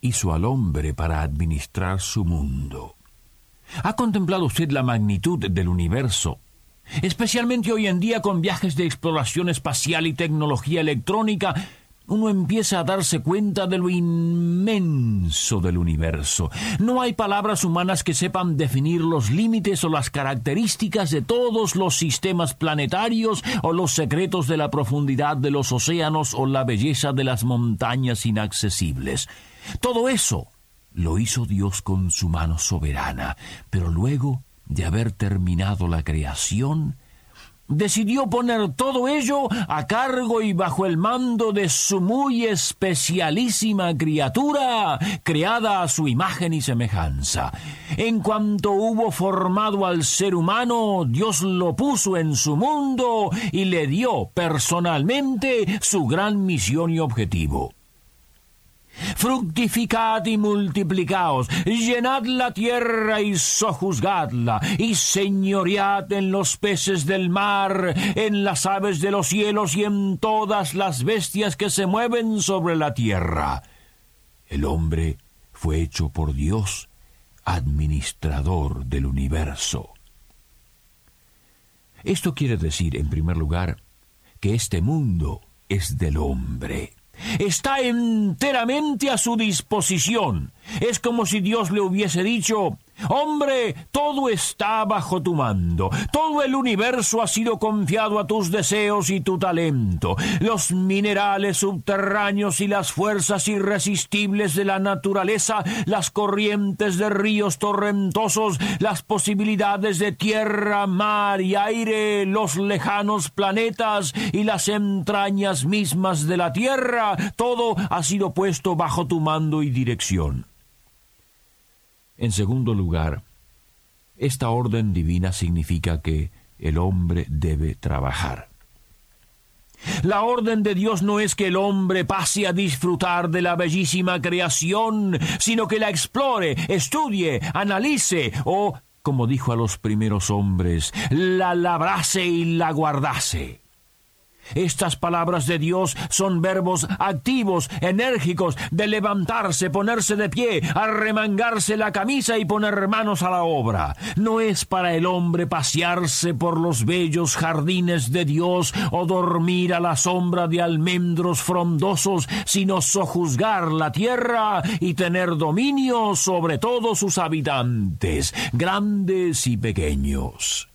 hizo al hombre para administrar su mundo. ¿Ha contemplado usted la magnitud del universo? Especialmente hoy en día con viajes de exploración espacial y tecnología electrónica, uno empieza a darse cuenta de lo inmenso del universo. No hay palabras humanas que sepan definir los límites o las características de todos los sistemas planetarios o los secretos de la profundidad de los océanos o la belleza de las montañas inaccesibles. Todo eso lo hizo Dios con su mano soberana, pero luego de haber terminado la creación, decidió poner todo ello a cargo y bajo el mando de su muy especialísima criatura, creada a su imagen y semejanza. En cuanto hubo formado al ser humano, Dios lo puso en su mundo y le dio personalmente su gran misión y objetivo fructificad y multiplicaos, llenad la tierra y sojuzgadla, y señoread en los peces del mar, en las aves de los cielos y en todas las bestias que se mueven sobre la tierra. El hombre fue hecho por Dios administrador del universo. Esto quiere decir, en primer lugar, que este mundo es del hombre está enteramente a su disposición. Es como si Dios le hubiese dicho, Hombre, todo está bajo tu mando. Todo el universo ha sido confiado a tus deseos y tu talento. Los minerales subterráneos y las fuerzas irresistibles de la naturaleza, las corrientes de ríos torrentosos, las posibilidades de tierra, mar y aire, los lejanos planetas y las entrañas mismas de la tierra, todo ha sido puesto bajo tu mando y dirección. En segundo lugar, esta orden divina significa que el hombre debe trabajar. La orden de Dios no es que el hombre pase a disfrutar de la bellísima creación, sino que la explore, estudie, analice o, como dijo a los primeros hombres, la labrase y la guardase. Estas palabras de Dios son verbos activos, enérgicos, de levantarse, ponerse de pie, arremangarse la camisa y poner manos a la obra. No es para el hombre pasearse por los bellos jardines de Dios o dormir a la sombra de almendros frondosos, sino sojuzgar la tierra y tener dominio sobre todos sus habitantes, grandes y pequeños.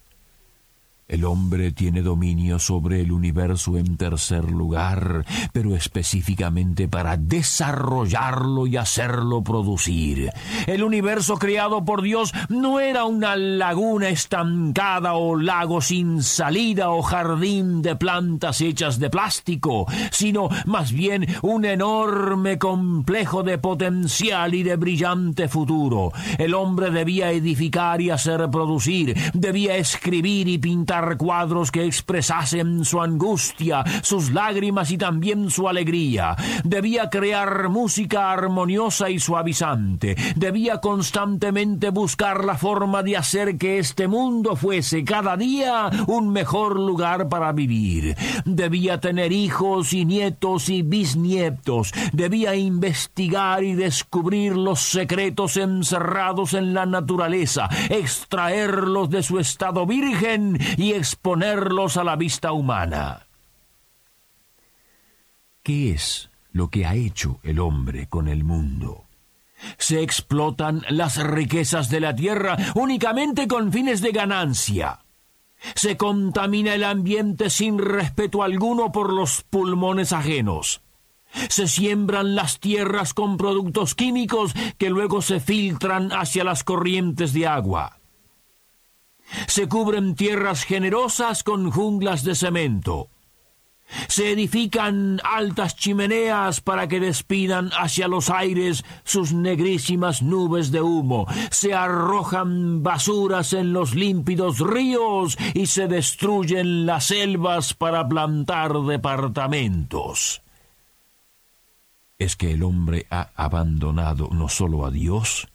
El hombre tiene dominio sobre el universo en tercer lugar, pero específicamente para desarrollarlo y hacerlo producir. El universo creado por Dios no era una laguna estancada o lago sin salida o jardín de plantas hechas de plástico, sino más bien un enorme complejo de potencial y de brillante futuro. El hombre debía edificar y hacer producir, debía escribir y pintar cuadros que expresasen su angustia, sus lágrimas y también su alegría. Debía crear música armoniosa y suavizante. Debía constantemente buscar la forma de hacer que este mundo fuese cada día un mejor lugar para vivir. Debía tener hijos y nietos y bisnietos. Debía investigar y descubrir los secretos encerrados en la naturaleza, extraerlos de su estado virgen exponerlos a la vista humana. ¿Qué es lo que ha hecho el hombre con el mundo? Se explotan las riquezas de la tierra únicamente con fines de ganancia. Se contamina el ambiente sin respeto alguno por los pulmones ajenos. Se siembran las tierras con productos químicos que luego se filtran hacia las corrientes de agua. Se cubren tierras generosas con junglas de cemento. Se edifican altas chimeneas para que despidan hacia los aires sus negrísimas nubes de humo. Se arrojan basuras en los límpidos ríos y se destruyen las selvas para plantar departamentos. Es que el hombre ha abandonado no solo a Dios,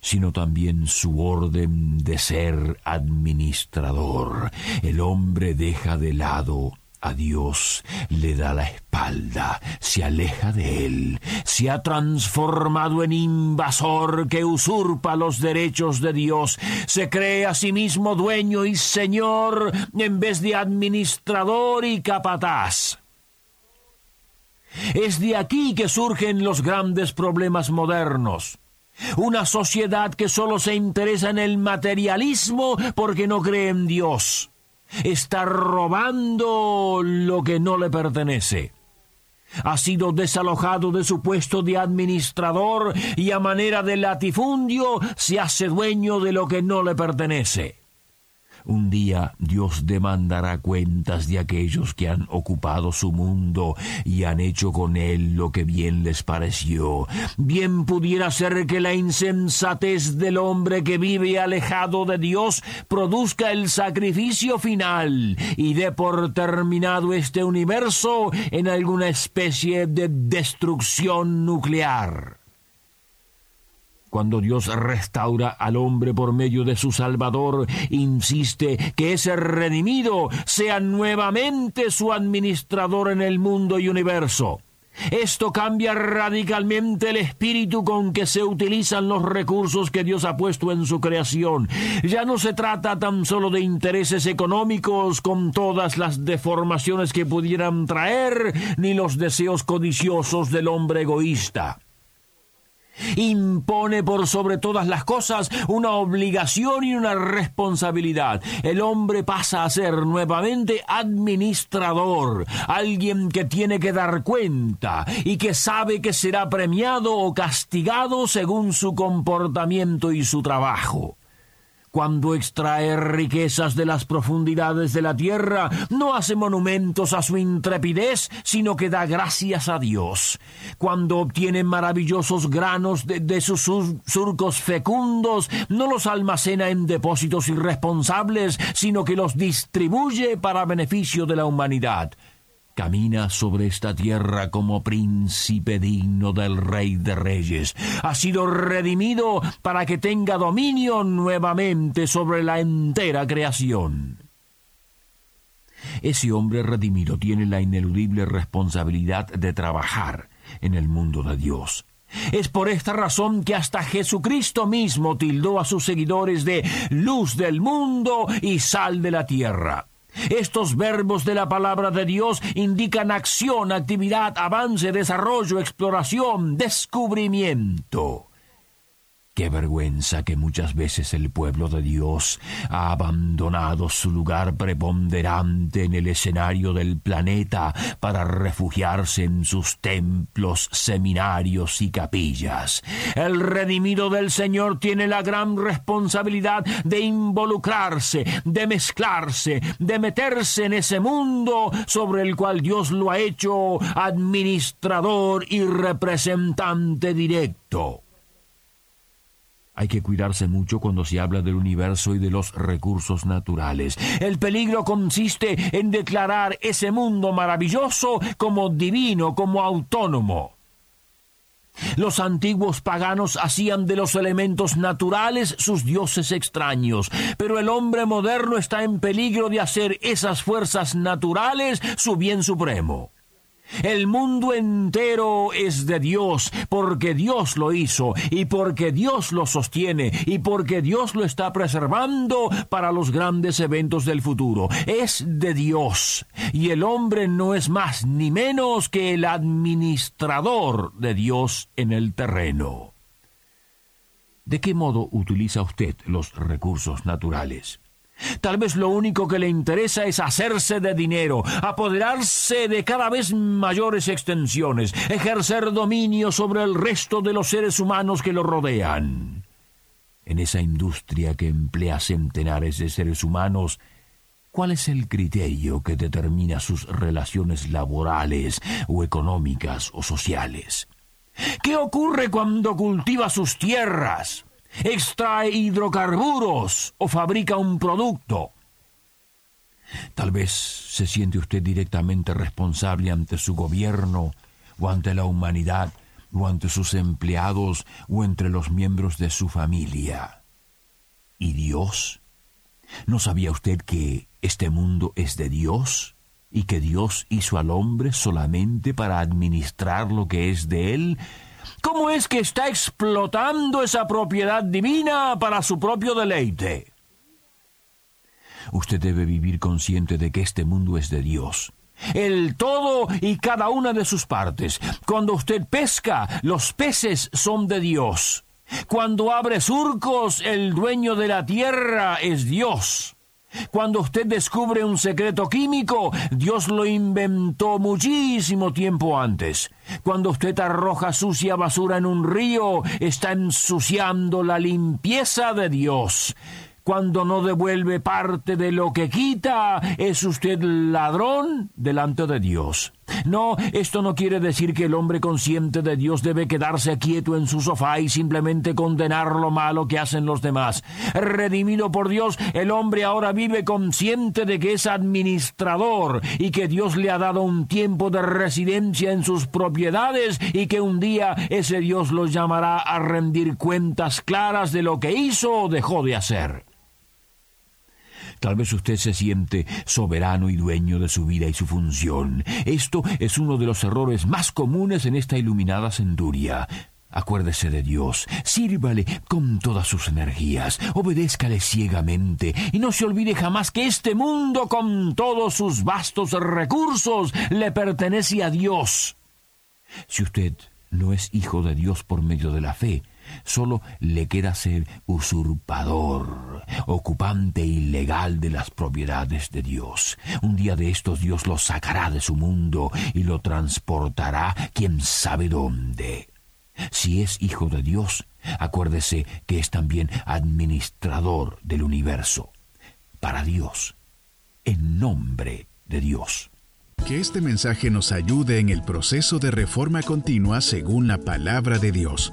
sino también su orden de ser administrador. El hombre deja de lado a Dios le da la espalda, se aleja de él, se ha transformado en invasor que usurpa los derechos de Dios, se cree a sí mismo dueño y señor en vez de administrador y capataz. Es de aquí que surgen los grandes problemas modernos. Una sociedad que solo se interesa en el materialismo porque no cree en Dios está robando lo que no le pertenece. Ha sido desalojado de su puesto de administrador y a manera de latifundio se hace dueño de lo que no le pertenece. Un día Dios demandará cuentas de aquellos que han ocupado su mundo y han hecho con él lo que bien les pareció. Bien pudiera ser que la insensatez del hombre que vive alejado de Dios produzca el sacrificio final y dé por terminado este universo en alguna especie de destrucción nuclear. Cuando Dios restaura al hombre por medio de su Salvador, insiste que ese redimido sea nuevamente su administrador en el mundo y universo. Esto cambia radicalmente el espíritu con que se utilizan los recursos que Dios ha puesto en su creación. Ya no se trata tan solo de intereses económicos con todas las deformaciones que pudieran traer, ni los deseos codiciosos del hombre egoísta impone por sobre todas las cosas una obligación y una responsabilidad. El hombre pasa a ser nuevamente administrador, alguien que tiene que dar cuenta y que sabe que será premiado o castigado según su comportamiento y su trabajo. Cuando extrae riquezas de las profundidades de la tierra, no hace monumentos a su intrepidez, sino que da gracias a Dios. Cuando obtiene maravillosos granos de, sus surcos fecundos, no los almacena en depósitos irresponsables, sino que los distribuye para beneficio de la humanidad camina sobre esta tierra como príncipe digno del Rey de Reyes. Ha sido redimido para que tenga dominio nuevamente sobre la entera creación. Ese hombre redimido tiene la ineludible responsabilidad de trabajar en el mundo de Dios. Es por esta razón que hasta Jesucristo mismo tildó a sus seguidores de luz del mundo y sal de la tierra. Estos verbos de la palabra de Dios indican acción, actividad, avance, desarrollo, exploración, descubrimiento. Qué vergüenza que muchas veces el pueblo de Dios ha abandonado su lugar preponderante en el escenario del planeta para refugiarse en sus templos, seminarios y capillas. El redimido del Señor tiene la gran responsabilidad de involucrarse, de mezclarse, de meterse en ese mundo sobre el cual Dios lo ha hecho administrador y representante directo. Hay que cuidarse mucho cuando se habla del universo y de los recursos naturales. El peligro consiste en declarar ese mundo maravilloso como divino, como autónomo. Los antiguos paganos hacían de los elementos naturales sus dioses extraños, pero el hombre moderno está en peligro de hacer esas fuerzas naturales su bien supremo. El mundo entero es de Dios, porque Dios lo hizo, y porque Dios lo sostiene, y porque Dios lo está preservando para los grandes eventos del futuro. Es de Dios, y el hombre no es más ni menos que el administrador de Dios en el terreno. ¿De qué modo utiliza usted los recursos naturales? Tal vez lo único que le interesa es hacerse de dinero, apoderarse de cada vez mayores extensiones, ejercer dominio sobre el resto de los seres humanos que lo rodean. En esa industria que emplea centenares de seres humanos, ¿Cuál es el criterio que determina sus relaciones laborales o económicas o sociales? ¿Qué ocurre cuando cultiva sus tierras, extrae hidrocarburos o fabrica un producto? Tal vez se siente usted directamente responsable ante su gobierno o ante la humanidad o ante sus empleados o entre los miembros de su familia. ¿Y Dios? ¿No sabía usted que este mundo es de Dios y que Dios hizo al hombre solamente para administrar lo que es de él? ¿Cómo es que está explotando esa propiedad divina para su propio deleite? Usted debe vivir consciente de que este mundo es de Dios el todo y cada una de sus partes. Cuando usted pesca, los peces son de Dios. Cuando abre surcos, el dueño de la tierra es Dios. Cuando usted descubre un secreto químico, Dios lo inventó muchísimo tiempo antes. Cuando usted arroja sucia basura en un río, está ensuciando la limpieza de Dios. Cuando no devuelve parte de lo que quita, es usted ladrón delante de Dios. No, esto no quiere decir que el hombre consciente de Dios debe quedarse quieto en su sofá y simplemente condenar lo malo que hacen los demás. Redimido por Dios, el hombre ahora vive consciente de que es administrador y que Dios le ha dado un tiempo de residencia en sus propiedades y que un día ese Dios lo llamará a rendir cuentas claras de lo que hizo o dejó de hacer. Tal vez usted se siente soberano y dueño de su vida y su función. Esto es uno de los errores más comunes en esta iluminada centuria. Acuérdese de Dios, sírvale con todas sus energías, obedézcale ciegamente y no se olvide jamás que este mundo con todos sus vastos recursos le pertenece a Dios. Si usted no es hijo de Dios por medio de la fe, Solo le queda ser usurpador, ocupante ilegal de las propiedades de Dios. Un día de estos Dios lo sacará de su mundo y lo transportará quién sabe dónde. Si es hijo de Dios, acuérdese que es también administrador del universo. Para Dios, en nombre de Dios. Que este mensaje nos ayude en el proceso de reforma continua según la palabra de Dios.